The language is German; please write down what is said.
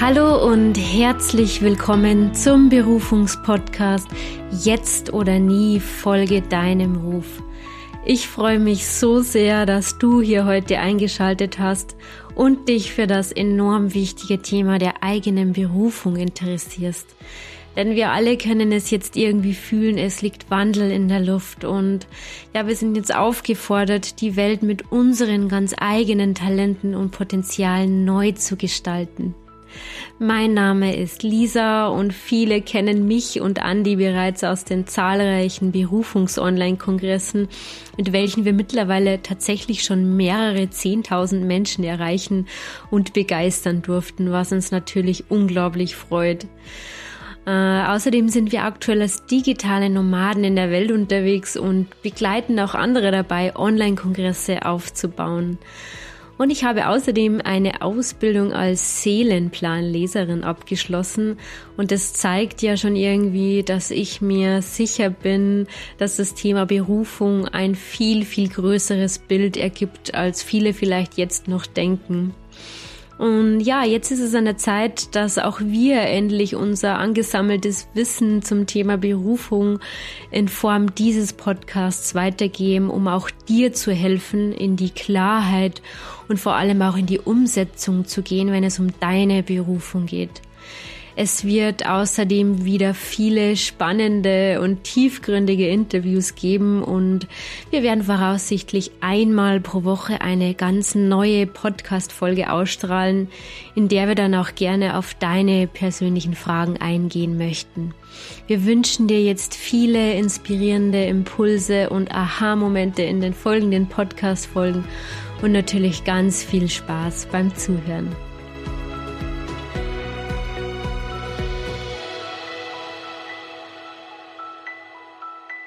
Hallo und herzlich willkommen zum Berufungspodcast Jetzt oder nie folge deinem Ruf. Ich freue mich so sehr, dass du hier heute eingeschaltet hast und dich für das enorm wichtige Thema der eigenen Berufung interessierst. Denn wir alle können es jetzt irgendwie fühlen, es liegt Wandel in der Luft und ja, wir sind jetzt aufgefordert, die Welt mit unseren ganz eigenen Talenten und Potenzialen neu zu gestalten. Mein Name ist Lisa und viele kennen mich und Andi bereits aus den zahlreichen Berufungs-Online-Kongressen, mit welchen wir mittlerweile tatsächlich schon mehrere Zehntausend Menschen erreichen und begeistern durften, was uns natürlich unglaublich freut. Äh, außerdem sind wir aktuell als digitale Nomaden in der Welt unterwegs und begleiten auch andere dabei, Online-Kongresse aufzubauen. Und ich habe außerdem eine Ausbildung als Seelenplanleserin abgeschlossen. Und das zeigt ja schon irgendwie, dass ich mir sicher bin, dass das Thema Berufung ein viel, viel größeres Bild ergibt, als viele vielleicht jetzt noch denken. Und ja, jetzt ist es an der Zeit, dass auch wir endlich unser angesammeltes Wissen zum Thema Berufung in Form dieses Podcasts weitergeben, um auch dir zu helfen, in die Klarheit und vor allem auch in die Umsetzung zu gehen, wenn es um deine Berufung geht. Es wird außerdem wieder viele spannende und tiefgründige Interviews geben und wir werden voraussichtlich einmal pro Woche eine ganz neue Podcast-Folge ausstrahlen, in der wir dann auch gerne auf deine persönlichen Fragen eingehen möchten. Wir wünschen dir jetzt viele inspirierende Impulse und Aha-Momente in den folgenden Podcast-Folgen und natürlich ganz viel Spaß beim Zuhören.